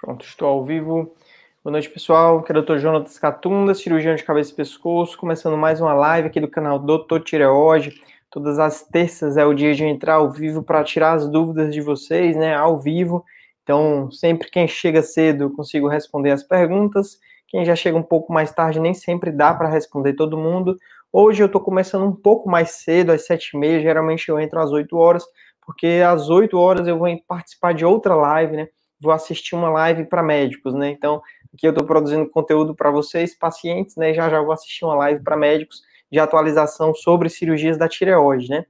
Pronto, estou ao vivo. Boa noite, pessoal. Aqui é o Dr. Jonatas Catunda, cirurgião de cabeça e pescoço, começando mais uma live aqui do canal Doutor Tireoide. Todas as terças é o dia de entrar ao vivo para tirar as dúvidas de vocês, né, ao vivo. Então, sempre quem chega cedo eu consigo responder as perguntas. Quem já chega um pouco mais tarde nem sempre dá para responder todo mundo. Hoje eu estou começando um pouco mais cedo, às sete e meia. Geralmente eu entro às 8 horas, porque às 8 horas eu vou participar de outra live, né? Vou assistir uma live para médicos, né? Então, aqui eu estou produzindo conteúdo para vocês, pacientes, né? Já já vou assistir uma live para médicos de atualização sobre cirurgias da tireoide, né?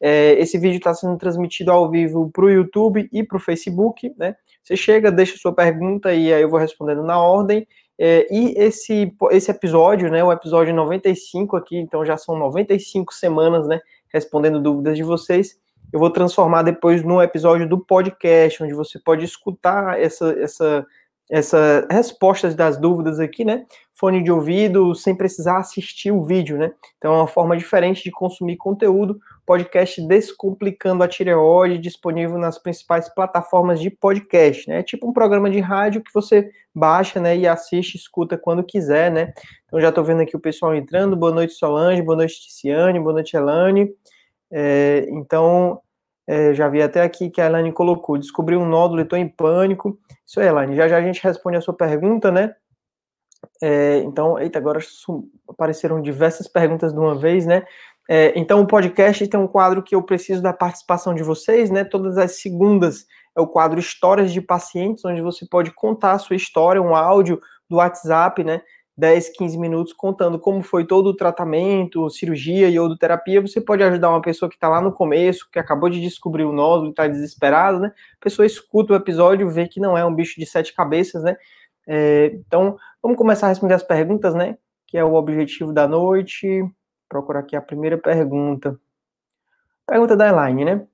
É, esse vídeo está sendo transmitido ao vivo para o YouTube e para o Facebook, né? Você chega, deixa sua pergunta e aí eu vou respondendo na ordem. É, e esse, esse episódio, né, o episódio 95 aqui, então já são 95 semanas, né, respondendo dúvidas de vocês eu vou transformar depois no episódio do podcast, onde você pode escutar essa, essa, essa respostas das dúvidas aqui, né? Fone de ouvido, sem precisar assistir o vídeo, né? Então é uma forma diferente de consumir conteúdo. Podcast Descomplicando a Tireoide, disponível nas principais plataformas de podcast, né? É tipo um programa de rádio que você baixa, né, e assiste, escuta quando quiser, né? Então já estou vendo aqui o pessoal entrando. Boa noite, Solange, boa noite, Ticiane, boa noite, Elane. É, então, é, já vi até aqui que a Elaine colocou, descobri um nódulo e estou em pânico. Isso aí, Elaine, já já a gente responde a sua pergunta, né? É, então, eita, agora apareceram diversas perguntas de uma vez, né? É, então, o podcast tem um quadro que eu preciso da participação de vocês, né? Todas as segundas é o quadro Histórias de Pacientes, onde você pode contar a sua história, um áudio do WhatsApp, né? 10, 15 minutos contando como foi todo o tratamento, cirurgia e odoterapia, você pode ajudar uma pessoa que está lá no começo, que acabou de descobrir o nódulo e está desesperado, né? A pessoa escuta o episódio, vê que não é um bicho de sete cabeças, né? É, então, vamos começar a responder as perguntas, né? Que é o objetivo da noite. Procurar aqui a primeira pergunta. Pergunta da Elaine, né?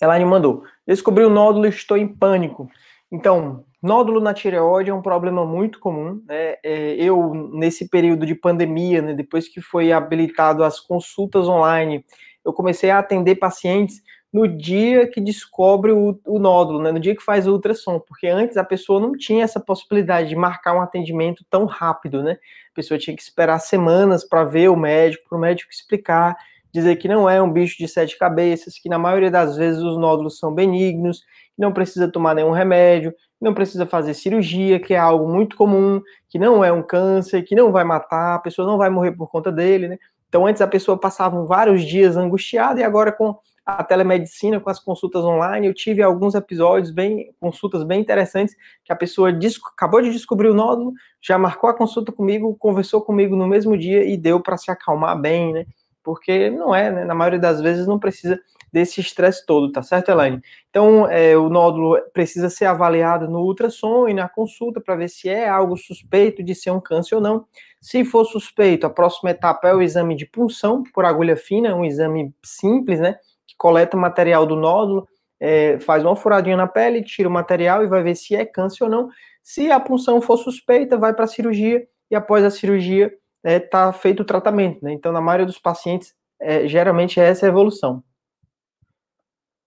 Elaine mandou: Descobri o nódulo e estou em pânico. Então, nódulo na tireoide é um problema muito comum. Né? É, eu, nesse período de pandemia, né, depois que foi habilitado as consultas online, eu comecei a atender pacientes no dia que descobre o, o nódulo, né, no dia que faz o ultrassom, porque antes a pessoa não tinha essa possibilidade de marcar um atendimento tão rápido, né? A pessoa tinha que esperar semanas para ver o médico, para o médico explicar, dizer que não é um bicho de sete cabeças, que na maioria das vezes os nódulos são benignos não precisa tomar nenhum remédio, não precisa fazer cirurgia, que é algo muito comum, que não é um câncer, que não vai matar, a pessoa não vai morrer por conta dele, né? Então, antes a pessoa passava vários dias angustiada e agora com a telemedicina, com as consultas online, eu tive alguns episódios bem, consultas bem interessantes, que a pessoa acabou de descobrir o nódulo, já marcou a consulta comigo, conversou comigo no mesmo dia e deu para se acalmar bem, né? Porque não é, né? Na maioria das vezes não precisa desse estresse todo, tá certo, Elaine? Então, é, o nódulo precisa ser avaliado no ultrassom e na consulta para ver se é algo suspeito de ser um câncer ou não. Se for suspeito, a próxima etapa é o exame de punção por agulha fina, um exame simples, né? Que coleta material do nódulo, é, faz uma furadinha na pele, tira o material e vai ver se é câncer ou não. Se a punção for suspeita, vai para a cirurgia e após a cirurgia está é, tá feito o tratamento. Né? Então, na maioria dos pacientes, é, geralmente é essa a evolução.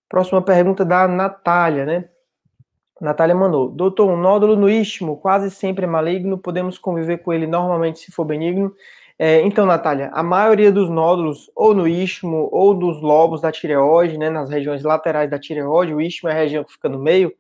Próxima pergunta da Natália, né? Natália mandou: Doutor, um nódulo no istmo quase sempre é maligno, podemos conviver com ele normalmente se for benigno? É, então, Natália, a maioria dos nódulos, ou no istmo, ou dos lobos da tireoide, né, nas regiões laterais da tireoide, o istmo é a região que fica no meio,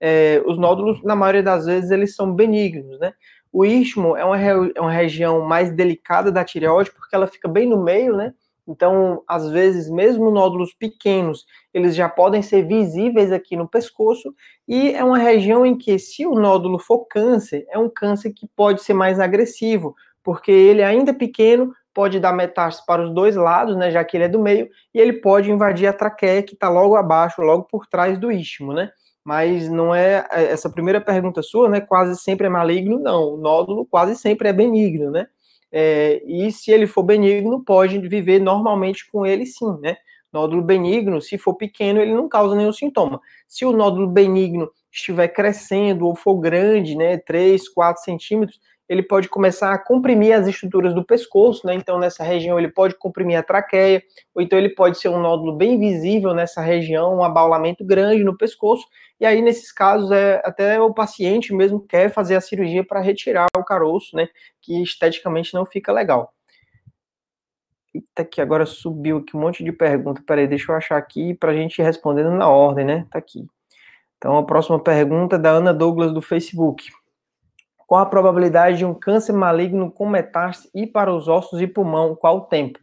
é, os nódulos, na maioria das vezes, eles são benignos, né? O istmo é uma, é uma região mais delicada da tireoide, porque ela fica bem no meio, né? Então, às vezes, mesmo nódulos pequenos, eles já podem ser visíveis aqui no pescoço, e é uma região em que, se o nódulo for câncer, é um câncer que pode ser mais agressivo, porque ele ainda pequeno pode dar metástase para os dois lados, né, já que ele é do meio, e ele pode invadir a traqueia que está logo abaixo, logo por trás do istmo, né? Mas não é, é essa primeira pergunta sua, né? Quase sempre é maligno, não. O nódulo quase sempre é benigno, né? É, e se ele for benigno, pode viver normalmente com ele sim, né? Nódulo benigno, se for pequeno, ele não causa nenhum sintoma. Se o nódulo benigno estiver crescendo ou for grande, né, 3, 4 centímetros, ele pode começar a comprimir as estruturas do pescoço, né? Então, nessa região, ele pode comprimir a traqueia, ou então ele pode ser um nódulo bem visível nessa região, um abaulamento grande no pescoço, e aí, nesses casos, é, até o paciente mesmo quer fazer a cirurgia para retirar o caroço, né? Que esteticamente não fica legal. Eita, que agora subiu aqui um monte de pergunta. Peraí, deixa eu achar aqui para a gente ir respondendo na ordem, né? Tá aqui. Então, a próxima pergunta é da Ana Douglas do Facebook. Qual a probabilidade de um câncer maligno com metástase ir para os ossos e pulmão? Qual o tempo?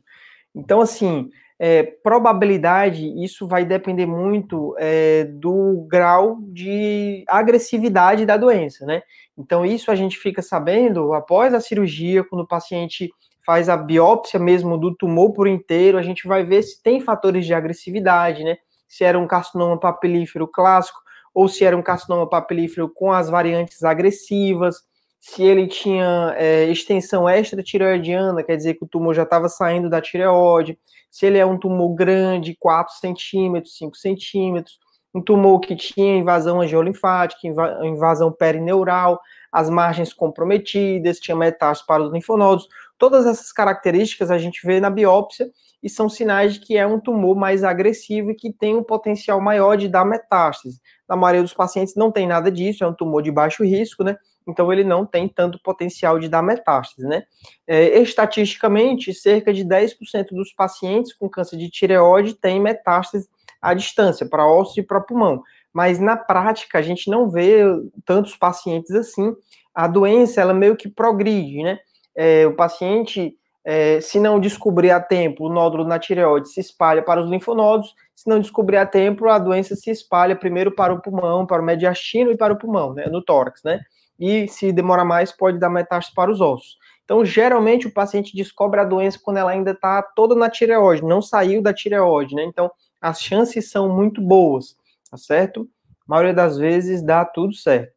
Então, assim, é, probabilidade, isso vai depender muito é, do grau de agressividade da doença, né? Então, isso a gente fica sabendo após a cirurgia, quando o paciente faz a biópsia mesmo do tumor por inteiro, a gente vai ver se tem fatores de agressividade, né? Se era um carcinoma papilífero clássico ou se era um carcinoma papilífero com as variantes agressivas, se ele tinha é, extensão extratireoidiana, quer dizer que o tumor já estava saindo da tireoide, se ele é um tumor grande, 4 centímetros, 5 centímetros, um tumor que tinha invasão angiolinfática, invasão perineural, as margens comprometidas, tinha metástase para os linfonodos, Todas essas características a gente vê na biópsia e são sinais de que é um tumor mais agressivo e que tem um potencial maior de dar metástase. Na maioria dos pacientes não tem nada disso, é um tumor de baixo risco, né? Então ele não tem tanto potencial de dar metástase, né? É, estatisticamente, cerca de 10% dos pacientes com câncer de tireoide têm metástase à distância, para ossos e para pulmão. Mas na prática, a gente não vê tantos pacientes assim. A doença, ela meio que progride, né? é, o paciente, é, se não descobrir a tempo, o nódulo na tireoide se espalha para os linfonodos, se não descobrir a tempo, a doença se espalha primeiro para o pulmão, para o mediastino e para o pulmão, né, no tórax, né? E se demora mais, pode dar metástase para os ossos. Então, geralmente, o paciente descobre a doença quando ela ainda está toda na tireoide, não saiu da tireoide, né? Então, as chances são muito boas, tá certo? A maioria das vezes dá tudo certo.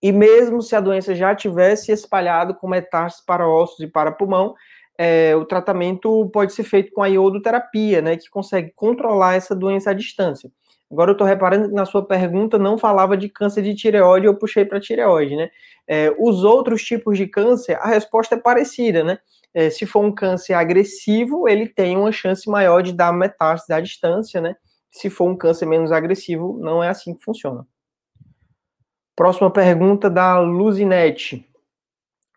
E mesmo se a doença já tivesse espalhado com metástases para ossos e para pulmão, é, o tratamento pode ser feito com a iodoterapia, né, que consegue controlar essa doença à distância. Agora eu estou reparando que na sua pergunta não falava de câncer de tireoide, eu puxei para tireoide, né? É, os outros tipos de câncer, a resposta é parecida, né? É, se for um câncer agressivo, ele tem uma chance maior de dar metástase à distância, né? Se for um câncer menos agressivo, não é assim que funciona. Próxima pergunta da Luzinete.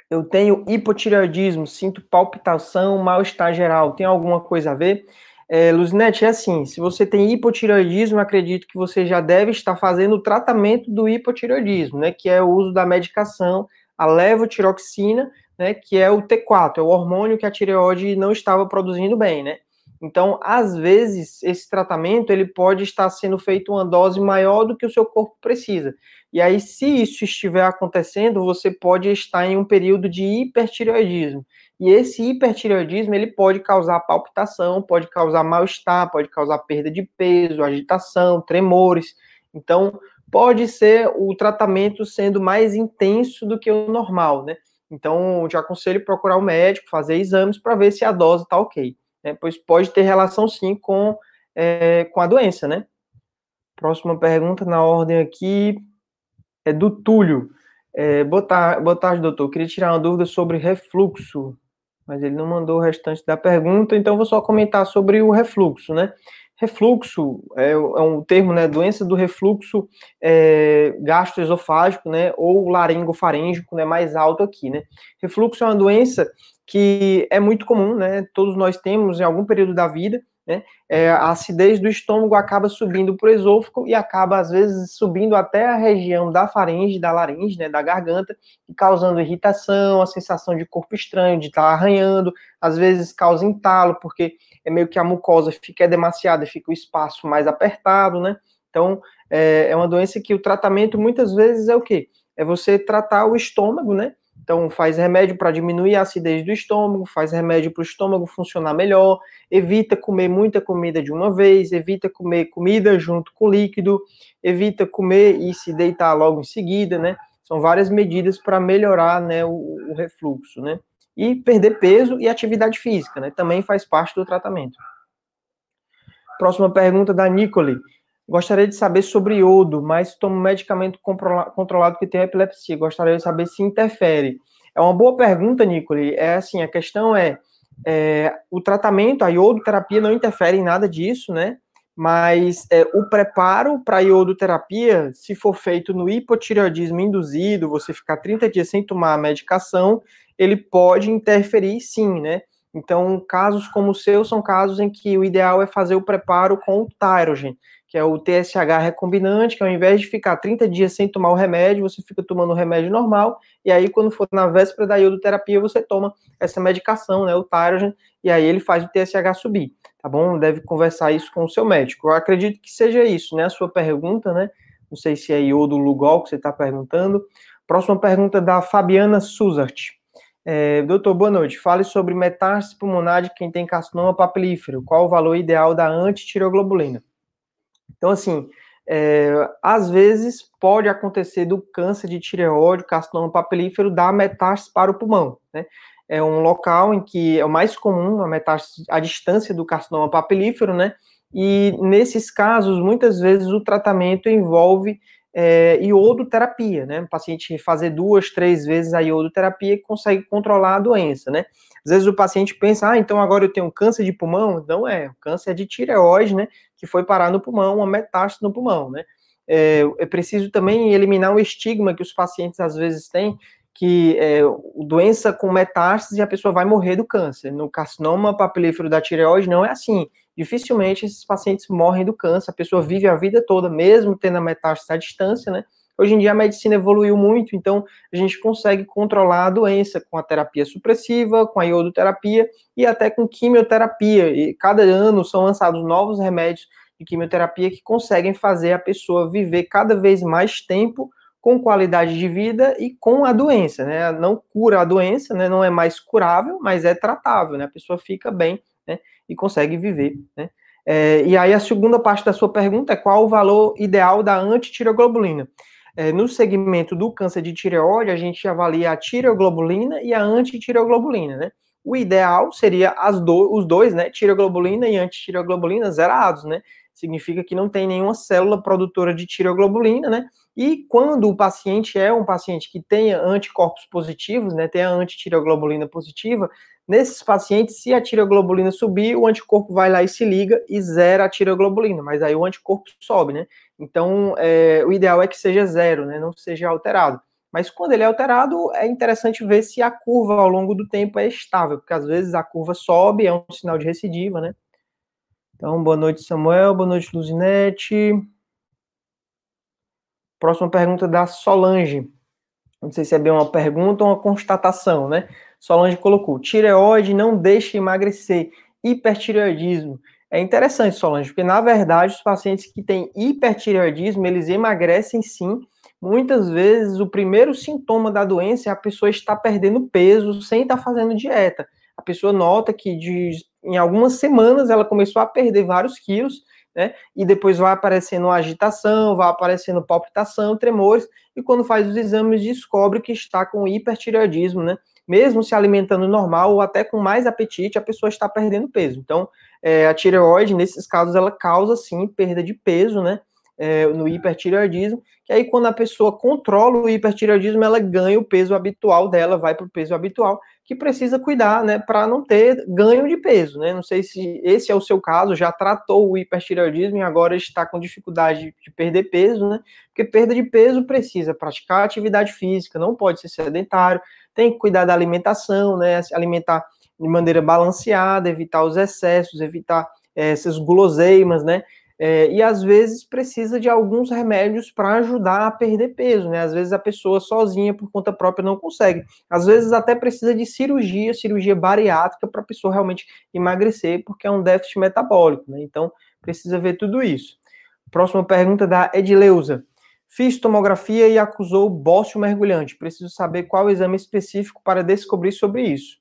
Eu tenho hipotireoidismo, sinto palpitação, mal-estar geral. Tem alguma coisa a ver? É, Luzinete, é assim, se você tem hipotireoidismo, acredito que você já deve estar fazendo o tratamento do hipotireoidismo, né, que é o uso da medicação, a levotiroxina, né, que é o T4, é o hormônio que a tireoide não estava produzindo bem, né? Então, às vezes, esse tratamento ele pode estar sendo feito uma dose maior do que o seu corpo precisa. E aí, se isso estiver acontecendo, você pode estar em um período de hipertireoidismo. E esse hipertireoidismo ele pode causar palpitação, pode causar mal-estar, pode causar perda de peso, agitação, tremores. Então, pode ser o tratamento sendo mais intenso do que o normal, né? Então, te aconselho procurar o um médico, fazer exames para ver se a dose está ok. Né? Pois pode ter relação sim com, é, com a doença, né? Próxima pergunta na ordem aqui é do Túlio. É, boa, tarde, boa tarde, doutor. Queria tirar uma dúvida sobre refluxo, mas ele não mandou o restante da pergunta, então vou só comentar sobre o refluxo, né? Refluxo é, é um termo, né? Doença do refluxo é, gastroesofágico, né? Ou laringofarêngico, né? Mais alto aqui, né? Refluxo é uma doença que é muito comum, né? Todos nós temos em algum período da vida, né? É, a acidez do estômago acaba subindo para o esôfago e acaba, às vezes, subindo até a região da faringe, da laringe, né, da garganta, e causando irritação, a sensação de corpo estranho, de estar tá arranhando, às vezes causa entalo, porque é meio que a mucosa fica demasiada, fica o espaço mais apertado, né? Então, é, é uma doença que o tratamento, muitas vezes, é o quê? É você tratar o estômago, né? Então, faz remédio para diminuir a acidez do estômago, faz remédio para o estômago funcionar melhor, evita comer muita comida de uma vez, evita comer comida junto com líquido, evita comer e se deitar logo em seguida, né? São várias medidas para melhorar né, o, o, refluxo, né? E perder peso e atividade física, né? Também faz parte do tratamento. Próxima pergunta da Nicole. Gostaria de saber sobre iodo, mas tomo medicamento controlado que tem epilepsia. Gostaria de saber se interfere. É uma boa pergunta, Nicole. É assim, a questão é, é o tratamento, a iodoterapia não interfere em nada disso, né? Mas é, o preparo para iodoterapia, se for feito no hipotireoidismo induzido, você ficar 30 dias sem tomar a medicação, ele pode interferir sim, né? Então, casos como o seu são casos em que o ideal é fazer o preparo com o Tyrogen, que é o TSH recombinante, que ao invés de ficar 30 dias sem tomar o remédio, você fica tomando o remédio normal, e aí quando for na véspera da iodoterapia, você toma essa medicação, né, o Tyrogen, e aí ele faz o TSH subir, tá bom? Deve conversar isso com o seu médico. Eu acredito que seja isso, né, a sua pergunta, né? Não sei se é iodo Lugol que você está perguntando. Próxima pergunta da Fabiana Suzart. É, doutor, boa noite. Fale sobre metástase pulmonar de quem tem carcinoma papilífero. Qual o valor ideal da antitireoglobulina? Então, assim, é, às vezes pode acontecer do câncer de tireoide, carcinoma papilífero, dar metástase para o pulmão, né? É um local em que é o mais comum a metástase à distância do carcinoma papilífero, né? E nesses casos, muitas vezes o tratamento envolve é, iodoterapia, né? O paciente fazer duas, três vezes a iodoterapia consegue controlar a doença, né? Às vezes o paciente pensa, ah, então agora eu tenho câncer de pulmão. Não é, câncer é de tireoide, né? Que foi parar no pulmão, uma metástase no pulmão, né? É, é preciso também eliminar o estigma que os pacientes às vezes têm, que é, doença com metástase e a pessoa vai morrer do câncer. No carcinoma papilífero da tireoide não é assim dificilmente esses pacientes morrem do câncer, a pessoa vive a vida toda, mesmo tendo a metástase à distância, né? Hoje em dia a medicina evoluiu muito, então a gente consegue controlar a doença com a terapia supressiva, com a iodoterapia e até com quimioterapia. E cada ano são lançados novos remédios de quimioterapia que conseguem fazer a pessoa viver cada vez mais tempo com qualidade de vida e com a doença, né? Não cura a doença, né? Não é mais curável, mas é tratável, né? A pessoa fica bem né, e consegue viver. Né? É, e aí a segunda parte da sua pergunta é qual o valor ideal da antitireoglobulina? É, no segmento do câncer de tireoide, a gente avalia a tireoglobulina e a antitireoglobulina, né? O ideal seria as do, os dois, né? Tireoglobulina e antitireoglobulina zerados, né? Significa que não tem nenhuma célula produtora de tireoglobulina, né? E quando o paciente é um paciente que tenha anticorpos positivos, né? Tem a antitireoglobulina positiva, Nesses pacientes, se a tireoglobulina subir, o anticorpo vai lá e se liga e zera a tireoglobulina, mas aí o anticorpo sobe, né? Então, é, o ideal é que seja zero, né? Não seja alterado. Mas quando ele é alterado, é interessante ver se a curva ao longo do tempo é estável, porque às vezes a curva sobe, é um sinal de recidiva, né? Então, boa noite, Samuel, boa noite, Luzinete. Próxima pergunta da Solange. Não sei se é bem uma pergunta ou uma constatação, né? Solange colocou: tireoide não deixa emagrecer, hipertireoidismo. É interessante, Solange, porque na verdade os pacientes que têm hipertireoidismo, eles emagrecem sim. Muitas vezes o primeiro sintoma da doença é a pessoa estar perdendo peso sem estar fazendo dieta. A pessoa nota que de, em algumas semanas ela começou a perder vários quilos, né? E depois vai aparecendo agitação, vai aparecendo palpitação, tremores, e quando faz os exames descobre que está com hipertireoidismo, né? mesmo se alimentando normal ou até com mais apetite, a pessoa está perdendo peso. Então, é, a tireoide, nesses casos, ela causa sim perda de peso, né? É, no hipertireoidismo, que aí quando a pessoa controla o hipertireoidismo, ela ganha o peso habitual dela, vai para o peso habitual, que precisa cuidar, né, para não ter ganho de peso, né? Não sei se esse é o seu caso, já tratou o hipertireoidismo e agora está com dificuldade de perder peso, né? Porque perda de peso precisa praticar atividade física, não pode ser sedentário, tem que cuidar da alimentação, né? Se alimentar de maneira balanceada, evitar os excessos, evitar é, essas guloseimas, né? É, e às vezes precisa de alguns remédios para ajudar a perder peso, né? Às vezes a pessoa sozinha, por conta própria, não consegue. Às vezes até precisa de cirurgia, cirurgia bariátrica, para a pessoa realmente emagrecer, porque é um déficit metabólico, né? Então precisa ver tudo isso. Próxima pergunta da Edileuza. Fiz tomografia e acusou bócio mergulhante. Preciso saber qual exame específico para descobrir sobre isso.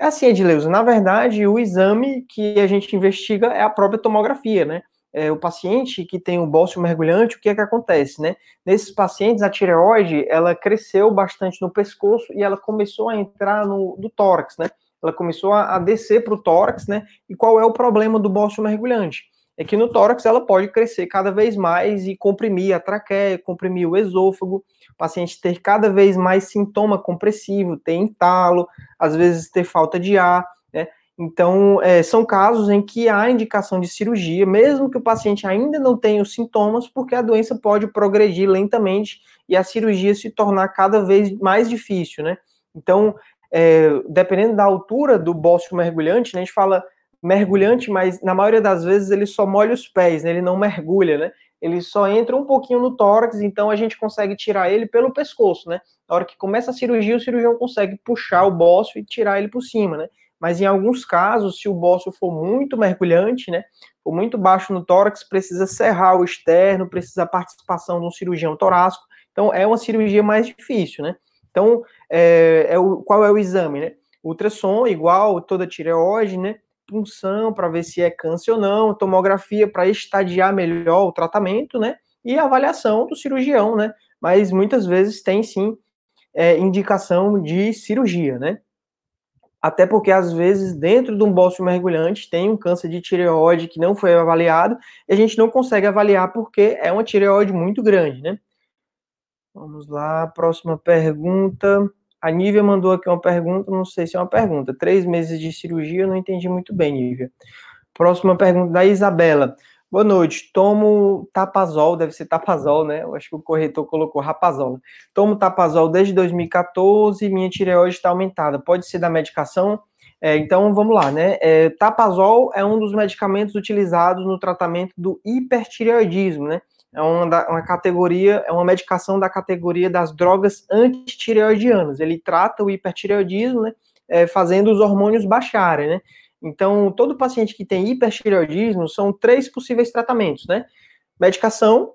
É assim, Edileuza, na verdade, o exame que a gente investiga é a própria tomografia, né? É, o paciente que tem o bócio mergulhante, o que é que acontece, né? Nesses pacientes, a tireoide, ela cresceu bastante no pescoço e ela começou a entrar no, no tórax, né? Ela começou a, a descer para o tórax, né? E qual é o problema do bócio mergulhante? é que no tórax ela pode crescer cada vez mais e comprimir a traqueia, comprimir o esôfago, paciente ter cada vez mais sintoma compressivo, ter entalo, às vezes ter falta de ar, né? Então, é, são casos em que há indicação de cirurgia, mesmo que o paciente ainda não tenha os sintomas, porque a doença pode progredir lentamente e a cirurgia se tornar cada vez mais difícil, né? Então, é, dependendo da altura do bócio mergulhante, né, a gente fala mergulhante, mas na maioria das vezes ele só molha os pés, né, ele não mergulha, né? Ele só entra um pouquinho no tórax, então a gente consegue tirar ele pelo pescoço, né? Na hora que começa a cirurgia, o cirurgião consegue puxar o bócio e tirar ele por cima, né? Mas em alguns casos, se o bócio for muito mergulhante, né, for muito baixo no tórax, precisa serrar o externo, precisa a participação de um cirurgião torácico. Então é uma cirurgia mais difícil, né? Então, é, é o, qual é o exame, né? Ultrassom, igual toda tireoide, né? Punção para ver se é câncer ou não, tomografia para estadiar melhor o tratamento, né? E avaliação do cirurgião, né? Mas muitas vezes tem sim é, indicação de cirurgia, né? Até porque, às vezes, dentro de um bócio mergulhante, tem um câncer de tireoide que não foi avaliado, e a gente não consegue avaliar porque é uma tireoide muito grande, né? Vamos lá, próxima pergunta. A Nívia mandou aqui uma pergunta, não sei se é uma pergunta. Três meses de cirurgia, eu não entendi muito bem, Nívia. Próxima pergunta da Isabela. Boa noite. Tomo tapazol, deve ser tapazol, né? Eu acho que o corretor colocou rapazol. Tomo tapazol desde 2014, minha tireoide está aumentada. Pode ser da medicação? É, então vamos lá, né? É, tapazol é um dos medicamentos utilizados no tratamento do hipertireoidismo, né? É uma, da, uma categoria, é uma medicação da categoria das drogas antitireoidianas. Ele trata o hipertireoidismo, né, é, fazendo os hormônios baixarem, né? Então, todo paciente que tem hipertireoidismo são três possíveis tratamentos, né? Medicação,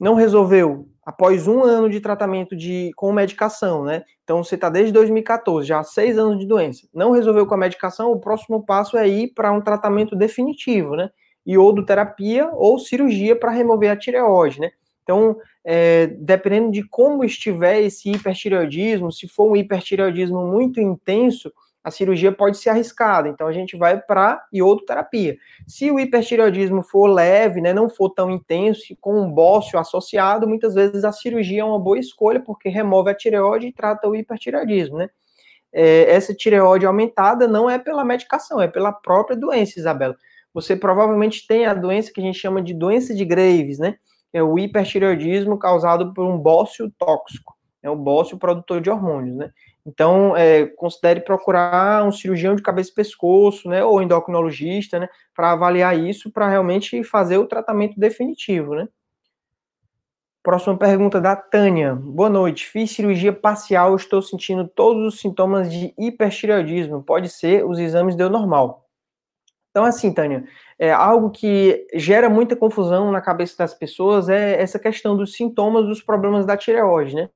não resolveu, após um ano de tratamento de, com medicação, né? Então, você está desde 2014, já há seis anos de doença. Não resolveu com a medicação, o próximo passo é ir para um tratamento definitivo, né? Iodoterapia ou cirurgia para remover a tireoide, né? Então, é, dependendo de como estiver esse hipertireoidismo, se for um hipertireoidismo muito intenso, a cirurgia pode ser arriscada. Então, a gente vai para iodoterapia. Se o hipertireoidismo for leve, né, não for tão intenso, com um bócio associado, muitas vezes a cirurgia é uma boa escolha, porque remove a tireoide e trata o hipertireoidismo, né? É, essa tireoide aumentada não é pela medicação, é pela própria doença, Isabela você provavelmente tem a doença que a gente chama de doença de Graves, né? É o hipertireoidismo causado por um bócio tóxico, é o bócio produtor de hormônios, né? Então, é, considere procurar um cirurgião de cabeça e pescoço, né, ou endocrinologista, né, para avaliar isso, para realmente fazer o tratamento definitivo, né? Próxima pergunta da Tânia. Boa noite. Fiz cirurgia parcial, estou sentindo todos os sintomas de hipertireoidismo. Pode ser, os exames deu normal. Então, assim, Tânia, é algo que gera muita confusão na cabeça das pessoas é essa questão dos sintomas dos problemas da tireoide, né?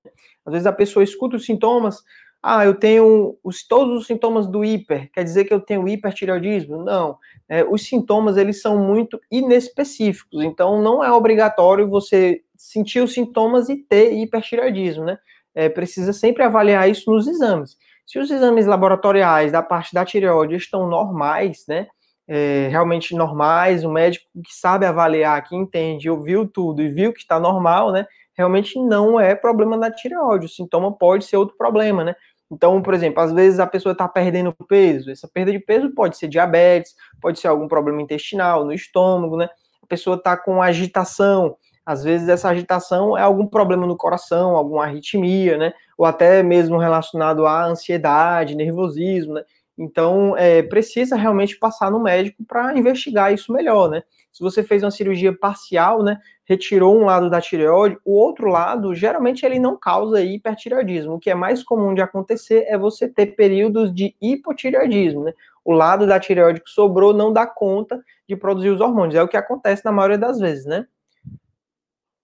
Às vezes a pessoa escuta os sintomas, ah, eu tenho os, todos os sintomas do hiper, quer dizer que eu tenho hipertireoidismo? Não. É, os sintomas, eles são muito inespecíficos, então não é obrigatório você sentir os sintomas e ter hipertireoidismo, né? É, precisa sempre avaliar isso nos exames. Se os exames laboratoriais da parte da tireoide estão normais, né? É, realmente normais, um médico que sabe avaliar, que entende, ouviu tudo e viu que está normal, né? Realmente não é problema da tireoide, o sintoma pode ser outro problema, né? Então, por exemplo, às vezes a pessoa está perdendo peso, essa perda de peso pode ser diabetes, pode ser algum problema intestinal, no estômago, né? A pessoa está com agitação, às vezes essa agitação é algum problema no coração, alguma arritmia, né? Ou até mesmo relacionado à ansiedade, nervosismo, né? Então, é, precisa realmente passar no médico para investigar isso melhor, né? Se você fez uma cirurgia parcial, né, retirou um lado da tireoide, o outro lado, geralmente ele não causa hipertireoidismo. O que é mais comum de acontecer é você ter períodos de hipotireoidismo, né? O lado da tireoide que sobrou não dá conta de produzir os hormônios. É o que acontece na maioria das vezes, né?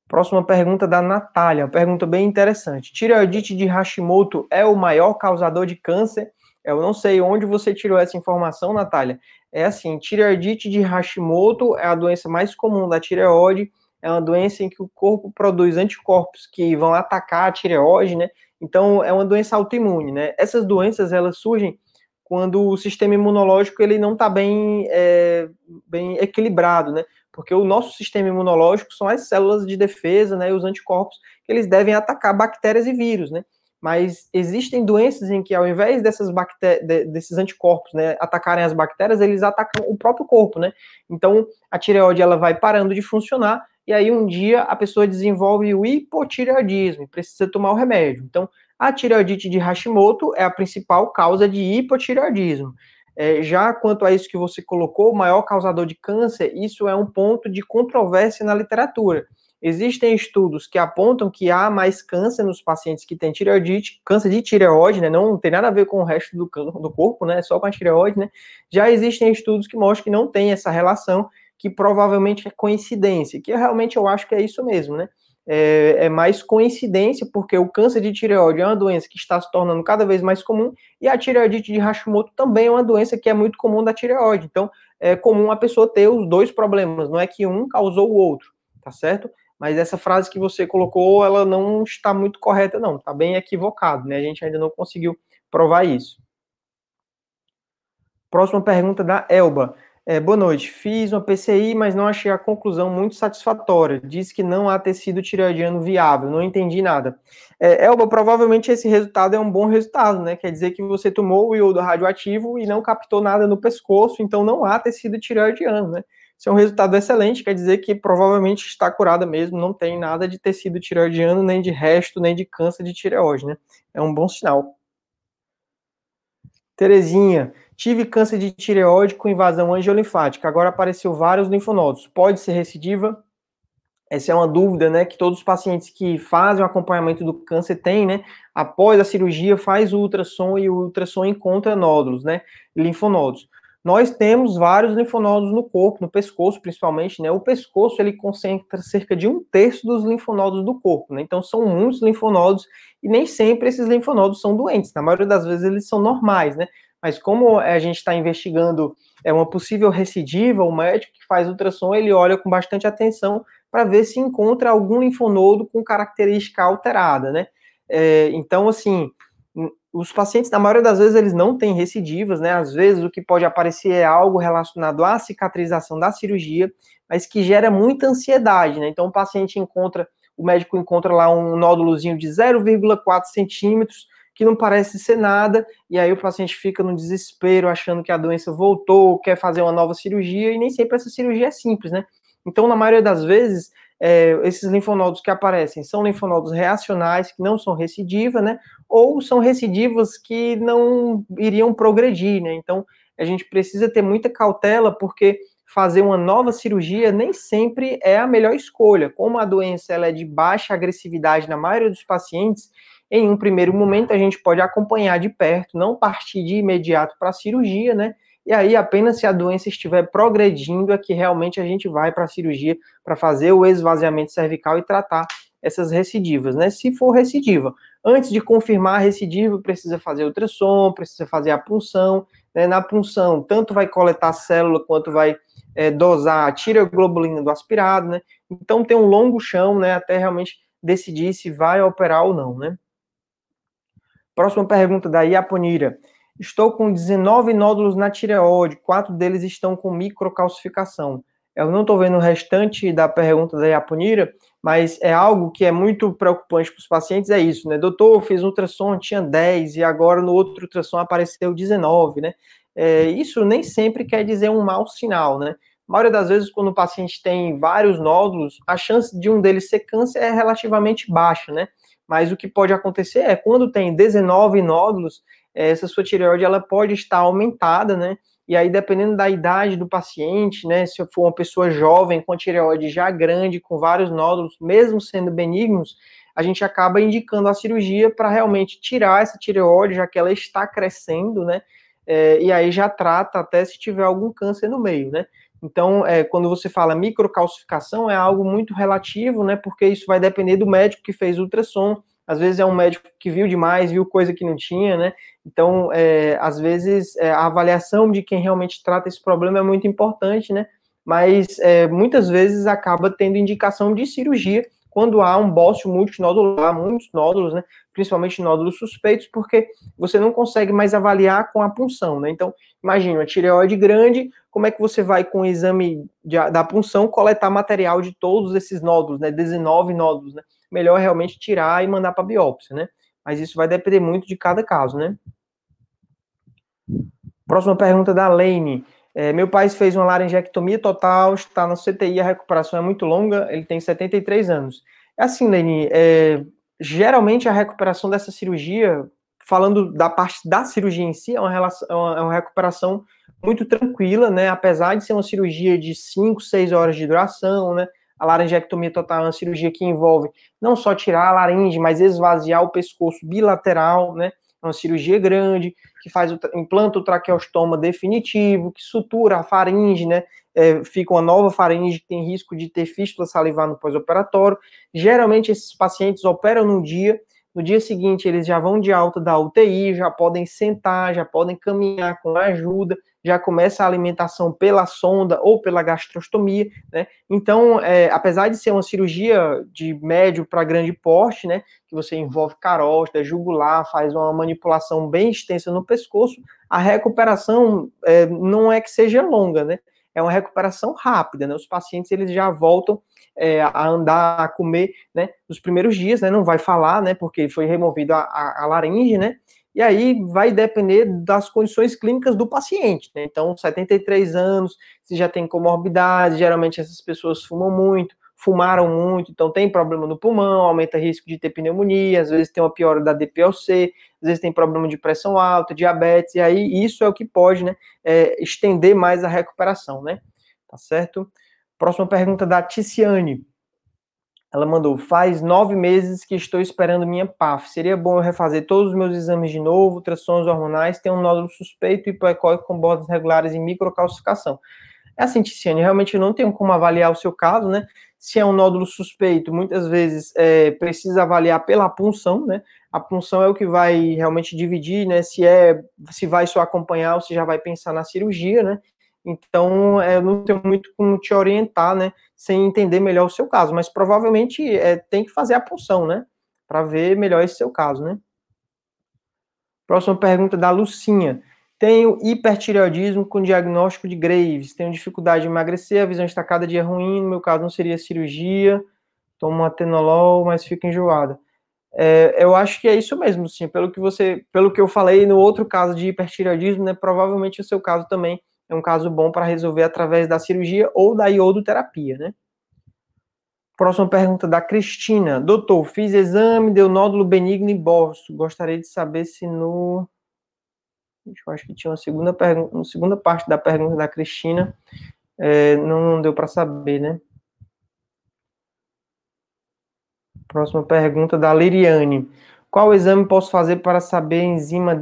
Próxima pergunta da Natália, pergunta bem interessante. Tireoidite de Hashimoto é o maior causador de câncer? Eu não sei onde você tirou essa informação, Natália. É assim, tireoidite de Hashimoto é a doença mais comum da tireoide, é uma doença em que o corpo produz anticorpos que vão atacar a tireoide, né? Então, é uma doença autoimune, né? Essas doenças, elas surgem quando o sistema imunológico, ele não está bem, é, bem equilibrado, né? porque o nosso sistema imunológico são as células de defesa, né, e os anticorpos, que eles devem atacar bactérias e vírus, né? Mas existem doenças em que, ao invés dessas bactérias, desses anticorpos, né, atacarem as bactérias, eles atacam o próprio corpo, né? Então, a tireoide ela vai parando de funcionar e aí um dia a pessoa desenvolve o hipotireoidismo, precisa tomar o remédio. Então, a tireoidite de Hashimoto é a principal causa de hipotireoidismo. É, já quanto a isso que você colocou, o maior causador de câncer, isso é um ponto de controvérsia na literatura. Existem estudos que apontam que há mais câncer nos pacientes que têm tireoidite, câncer de tireoide, né? Não tem nada a ver com o resto do, do corpo, né? Só com a tireoide, né? Já existem estudos que mostram que não tem essa relação, que provavelmente é coincidência, que realmente eu acho que é isso mesmo, né? É, é, mais coincidência, porque o câncer de tireoide é uma doença que está se tornando cada vez mais comum, e a tireoidite de Hashimoto também é uma doença que é muito comum da tireoide. Então, é comum a pessoa ter os dois problemas, não é que um causou o outro, tá certo? Mas essa frase que você colocou, ela não está muito correta, não, está bem equivocado, né? A gente ainda não conseguiu provar isso. Próxima pergunta da Elba. É, boa noite. Fiz uma PCI, mas não achei a conclusão muito satisfatória. Diz que não há tecido tireoidiano viável. Não entendi nada. É, Elba, provavelmente esse resultado é um bom resultado, né? Quer dizer que você tomou o iodo radioativo e não captou nada no pescoço, então não há tecido tireoidiano, né? Isso é um resultado excelente, quer dizer que provavelmente está curada mesmo, não tem nada de tecido tireoidiano, nem de resto, nem de câncer de tireoide, né? É um bom sinal. Terezinha, Tive câncer de tireoide com invasão angiolinfática. Agora apareceu vários linfonodos. Pode ser recidiva? Essa é uma dúvida, né, que todos os pacientes que fazem o acompanhamento do câncer têm, né? Após a cirurgia, faz o ultrassom e o ultrassom encontra nódulos, né? Linfonodos. Nós temos vários linfonodos no corpo, no pescoço principalmente, né? O pescoço ele concentra cerca de um terço dos linfonodos do corpo, né? Então são muitos linfonodos e nem sempre esses linfonodos são doentes. Na maioria das vezes eles são normais, né? Mas como a gente está investigando é uma possível recidiva, o médico que faz ultrassom, ele olha com bastante atenção para ver se encontra algum linfonodo com característica alterada, né? É, então, assim, os pacientes, na maioria das vezes, eles não têm recidivas, né? Às vezes o que pode aparecer é algo relacionado à cicatrização da cirurgia, mas que gera muita ansiedade, né? Então, o paciente encontra, o médico encontra lá um nódulozinho de 0,4 centímetros, que não parece ser nada, e aí o paciente fica no desespero, achando que a doença voltou, quer fazer uma nova cirurgia, e nem sempre essa cirurgia é simples, né? Então, na maioria das vezes, é, esses linfonodos que aparecem são linfonodos reacionais, que não são recidivas, né? Ou são recidivas que não iriam progredir, né? Então, a gente precisa ter muita cautela, porque fazer uma nova cirurgia nem sempre é a melhor escolha. Como a doença ela é de baixa agressividade na maioria dos pacientes, em um primeiro momento, a gente pode acompanhar de perto, não partir de imediato para a cirurgia, né? E aí, apenas se a doença estiver progredindo, é que realmente a gente vai para a cirurgia para fazer o esvaziamento cervical e tratar essas recidivas, né? Se for recidiva. Antes de confirmar a recidiva, precisa fazer ultrassom, precisa fazer a punção. Né? Na punção, tanto vai coletar célula quanto vai é, dosar a tireoglobulina do aspirado, né? Então tem um longo chão, né? Até realmente decidir se vai operar ou não, né? Próxima pergunta da Iaponira. Estou com 19 nódulos na tireoide, quatro deles estão com microcalcificação. Eu não estou vendo o restante da pergunta da Iaponira, mas é algo que é muito preocupante para os pacientes, é isso, né? Doutor, fiz ultrassom, tinha 10 e agora no outro ultrassom apareceu 19, né? É, isso nem sempre quer dizer um mau sinal, né? A maioria das vezes, quando o paciente tem vários nódulos, a chance de um deles ser câncer é relativamente baixa, né? Mas o que pode acontecer é quando tem 19 nódulos, essa sua tireoide ela pode estar aumentada, né? E aí, dependendo da idade do paciente, né? Se for uma pessoa jovem com a tireoide já grande, com vários nódulos, mesmo sendo benignos, a gente acaba indicando a cirurgia para realmente tirar essa tireoide, já que ela está crescendo, né? É, e aí já trata até se tiver algum câncer no meio, né? Então, é, quando você fala microcalcificação, é algo muito relativo, né? Porque isso vai depender do médico que fez o ultrassom. Às vezes é um médico que viu demais, viu coisa que não tinha, né? Então, é, às vezes, é, a avaliação de quem realmente trata esse problema é muito importante, né? Mas é, muitas vezes acaba tendo indicação de cirurgia quando há um bócio multinodular, muitos nódulos, né, principalmente nódulos suspeitos, porque você não consegue mais avaliar com a punção, né? Então, imagina, uma tireoide grande, como é que você vai com o exame de, da punção coletar material de todos esses nódulos, né? 19 nódulos, né? Melhor realmente tirar e mandar para biópsia, né? Mas isso vai depender muito de cada caso, né? Próxima pergunta da Lane. É, meu pai fez uma laringectomia total, está na CTI, a recuperação é muito longa, ele tem 73 anos. É assim, Lene, é, geralmente a recuperação dessa cirurgia, falando da parte da cirurgia em si, é uma, relação, é uma, é recuperação muito tranquila, né? Apesar de ser uma cirurgia de 5, 6 horas de duração, né? A laringectomia total é uma cirurgia que envolve não só tirar a laringe, mas esvaziar o pescoço bilateral, né? É uma cirurgia grande, que faz o implanta o traqueostoma definitivo, que sutura a faringe, né? É, fica uma nova faringe que tem risco de ter fístula salivar no pós-operatório. Geralmente esses pacientes operam no dia, no dia seguinte eles já vão de alta da UTI, já podem sentar, já podem caminhar com ajuda, já começa a alimentação pela sonda ou pela gastrostomia, né? Então, é, apesar de ser uma cirurgia de médio para grande porte, né, que você envolve carótida, jugular, faz uma manipulação bem extensa no pescoço, a recuperação é, não é que seja longa, né? É uma recuperação rápida, né? Os pacientes eles já voltam é, a andar, a comer, né? Nos primeiros dias, né? Não vai falar, né? Porque foi removido a, a, a laringe, né? E aí vai depender das condições clínicas do paciente. Né? Então, 73 anos, se já tem comorbidade, geralmente essas pessoas fumam muito, fumaram muito, então tem problema no pulmão, aumenta risco de ter pneumonia, às vezes tem uma piora da DPLC, às vezes tem problema de pressão alta, diabetes, e aí isso é o que pode né, é, estender mais a recuperação, né? Tá certo? Próxima pergunta da Ticiane. Ela mandou: faz nove meses que estou esperando minha PAF. Seria bom eu refazer todos os meus exames de novo, ultrassons hormonais, tem um nódulo suspeito e hipoecóico com bordas regulares em microcalcificação. É assim, Ticiane, realmente eu não tenho como avaliar o seu caso, né? Se é um nódulo suspeito, muitas vezes é, precisa avaliar pela punção, né? A punção é o que vai realmente dividir, né? Se é, se vai só acompanhar ou se já vai pensar na cirurgia, né? Então, é, eu não tenho muito como te orientar, né? sem entender melhor o seu caso, mas provavelmente é, tem que fazer a punção, né? Para ver melhor esse seu caso, né? Próxima pergunta da Lucinha. Tenho hipertireoidismo com diagnóstico de Graves. Tenho dificuldade de emagrecer, a visão está cada dia ruim. No meu caso, não seria cirurgia. Tomo atenolol, mas fico enjoada. É, eu acho que é isso mesmo, sim. Pelo que você, pelo que eu falei no outro caso de hipertireoidismo, né? Provavelmente o seu caso também é um caso bom para resolver através da cirurgia ou da iodoterapia, né? Próxima pergunta da Cristina. Doutor, fiz exame, deu nódulo benigno e bolso. Gostaria de saber se no. Eu acho que tinha uma segunda, uma segunda parte da pergunta da Cristina. É, não, não deu para saber, né? Próxima pergunta da Liriane. Qual exame posso fazer para saber a enzima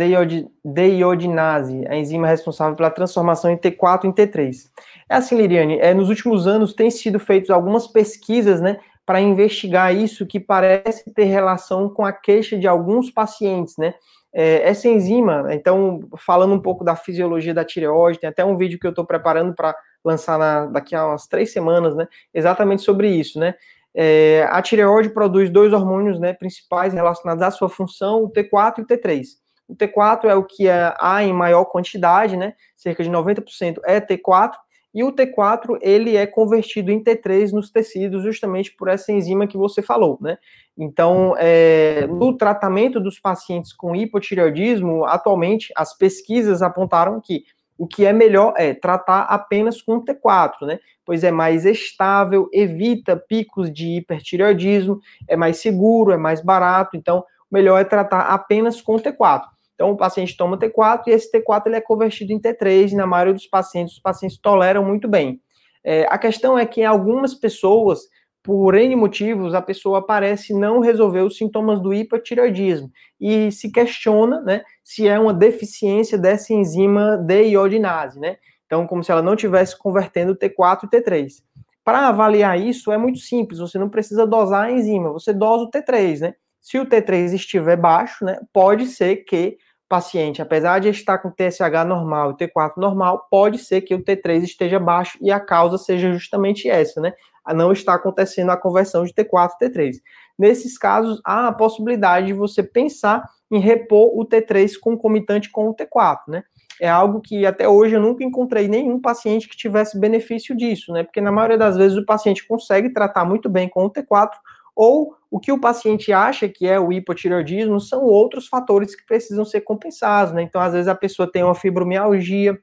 deiodinase, a enzima responsável pela transformação em T4 em T3? É assim, Liriane, é, nos últimos anos tem sido feitas algumas pesquisas, né, para investigar isso que parece ter relação com a queixa de alguns pacientes, né? É, essa enzima, então, falando um pouco da fisiologia da tireoide, tem até um vídeo que eu estou preparando para lançar na, daqui a umas três semanas, né? Exatamente sobre isso, né? É, a tireoide produz dois hormônios né, principais relacionados à sua função, o T4 e o T3. O T4 é o que é, há em maior quantidade, né, cerca de 90% é T4, e o T4 ele é convertido em T3 nos tecidos justamente por essa enzima que você falou, né? Então, é, no tratamento dos pacientes com hipotireoidismo, atualmente as pesquisas apontaram que o que é melhor é tratar apenas com T4, né? Pois é mais estável, evita picos de hipertireoidismo, é mais seguro, é mais barato, então o melhor é tratar apenas com T4. Então o paciente toma T4 e esse T4 ele é convertido em T3 e na maioria dos pacientes os pacientes toleram muito bem. É, a questão é que em algumas pessoas por N motivos, a pessoa parece não resolver os sintomas do hipotireoidismo e se questiona, né, se é uma deficiência dessa enzima deiodinase, né? Então, como se ela não estivesse convertendo T4 e T3. Para avaliar isso é muito simples, você não precisa dosar a enzima, você dosa o T3, né? Se o T3 estiver baixo, né, pode ser que o paciente, apesar de estar com TSH normal e T4 normal, pode ser que o T3 esteja baixo e a causa seja justamente essa, né? não está acontecendo a conversão de T4 T3. Nesses casos, há a possibilidade de você pensar em repor o T3 concomitante com o T4, né? É algo que até hoje eu nunca encontrei nenhum paciente que tivesse benefício disso, né? Porque na maioria das vezes o paciente consegue tratar muito bem com o T4, ou o que o paciente acha que é o hipotireoidismo são outros fatores que precisam ser compensados, né? Então, às vezes a pessoa tem uma fibromialgia,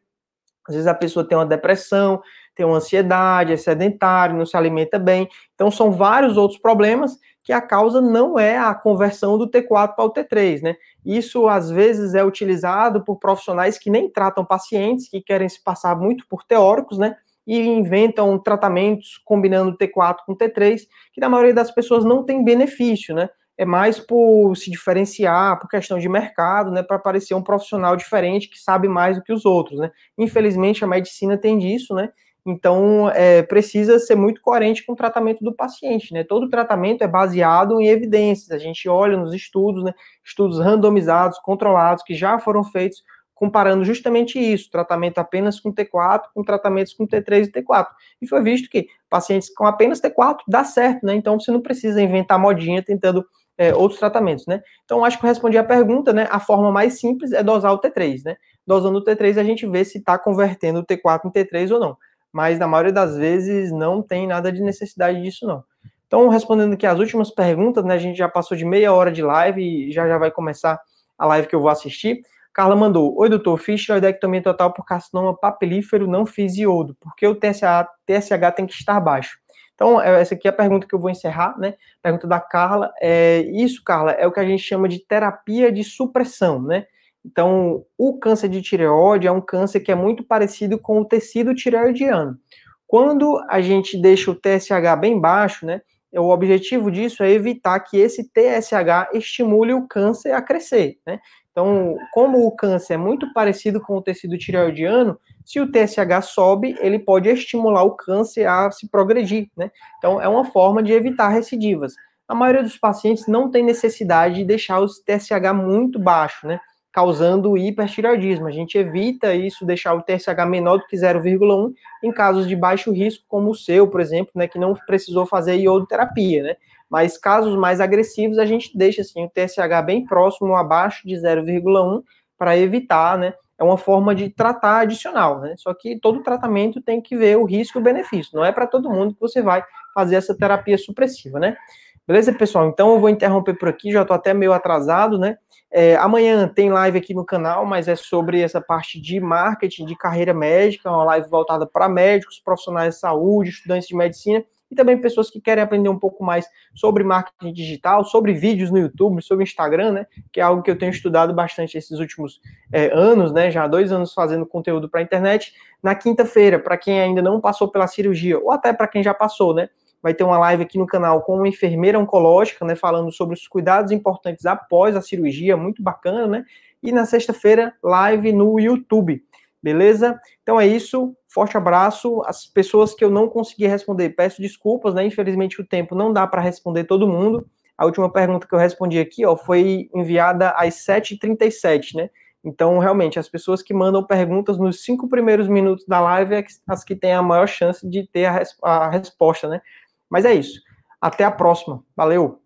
às vezes a pessoa tem uma depressão, tem uma ansiedade, é sedentário, não se alimenta bem. Então, são vários outros problemas que a causa não é a conversão do T4 para o T3, né? Isso às vezes é utilizado por profissionais que nem tratam pacientes, que querem se passar muito por teóricos, né? E inventam tratamentos combinando T4 com T3, que na maioria das pessoas não tem benefício, né? É mais por se diferenciar, por questão de mercado, né? Para parecer um profissional diferente que sabe mais do que os outros, né? Infelizmente a medicina tem disso, né? Então, é, precisa ser muito coerente com o tratamento do paciente, né? Todo tratamento é baseado em evidências. A gente olha nos estudos, né? Estudos randomizados, controlados, que já foram feitos, comparando justamente isso, tratamento apenas com T4, com tratamentos com T3 e T4. E foi visto que pacientes com apenas T4 dá certo, né? Então, você não precisa inventar modinha tentando é, outros tratamentos, né? Então, acho que eu respondi a pergunta, né? A forma mais simples é dosar o T3, né? Dosando o T3, a gente vê se está convertendo o T4 em T3 ou não mas na maioria das vezes não tem nada de necessidade disso, não. Então, respondendo aqui as últimas perguntas, né, a gente já passou de meia hora de live e já já vai começar a live que eu vou assistir. Carla mandou, oi doutor, fiz tiroidectomia total por carcinoma papilífero, não fiz iodo, porque o TSH, TSH tem que estar baixo. Então, é, essa aqui é a pergunta que eu vou encerrar, né? Pergunta da Carla. É, isso, Carla, é o que a gente chama de terapia de supressão, né? Então, o câncer de tireoide é um câncer que é muito parecido com o tecido tireoidiano. Quando a gente deixa o TSH bem baixo, né, o objetivo disso é evitar que esse TSH estimule o câncer a crescer, né? Então, como o câncer é muito parecido com o tecido tireoidiano, se o TSH sobe, ele pode estimular o câncer a se progredir, né? Então, é uma forma de evitar recidivas. A maioria dos pacientes não tem necessidade de deixar o TSH muito baixo, né? causando hipertireoidismo. A gente evita isso, deixar o TSH menor do que 0,1 em casos de baixo risco, como o seu, por exemplo, né, que não precisou fazer iodoterapia, né? Mas casos mais agressivos, a gente deixa assim, o TSH bem próximo, abaixo de 0,1, para evitar, né? É uma forma de tratar adicional, né? Só que todo tratamento tem que ver o risco e o benefício. Não é para todo mundo que você vai fazer essa terapia supressiva, né? Beleza, pessoal? Então eu vou interromper por aqui, já estou até meio atrasado, né? É, amanhã tem live aqui no canal, mas é sobre essa parte de marketing, de carreira médica, uma live voltada para médicos, profissionais de saúde, estudantes de medicina e também pessoas que querem aprender um pouco mais sobre marketing digital, sobre vídeos no YouTube, sobre Instagram, né? Que é algo que eu tenho estudado bastante esses últimos é, anos, né? Já há dois anos fazendo conteúdo para a internet. Na quinta-feira, para quem ainda não passou pela cirurgia, ou até para quem já passou, né? vai ter uma live aqui no canal com uma enfermeira oncológica, né, falando sobre os cuidados importantes após a cirurgia, muito bacana, né? E na sexta-feira, live no YouTube. Beleza? Então é isso. Forte abraço. As pessoas que eu não consegui responder, peço desculpas, né? Infelizmente o tempo não dá para responder todo mundo. A última pergunta que eu respondi aqui, ó, foi enviada às 7h37, né? Então, realmente, as pessoas que mandam perguntas nos cinco primeiros minutos da live é as que têm a maior chance de ter a, a resposta, né? Mas é isso. Até a próxima. Valeu!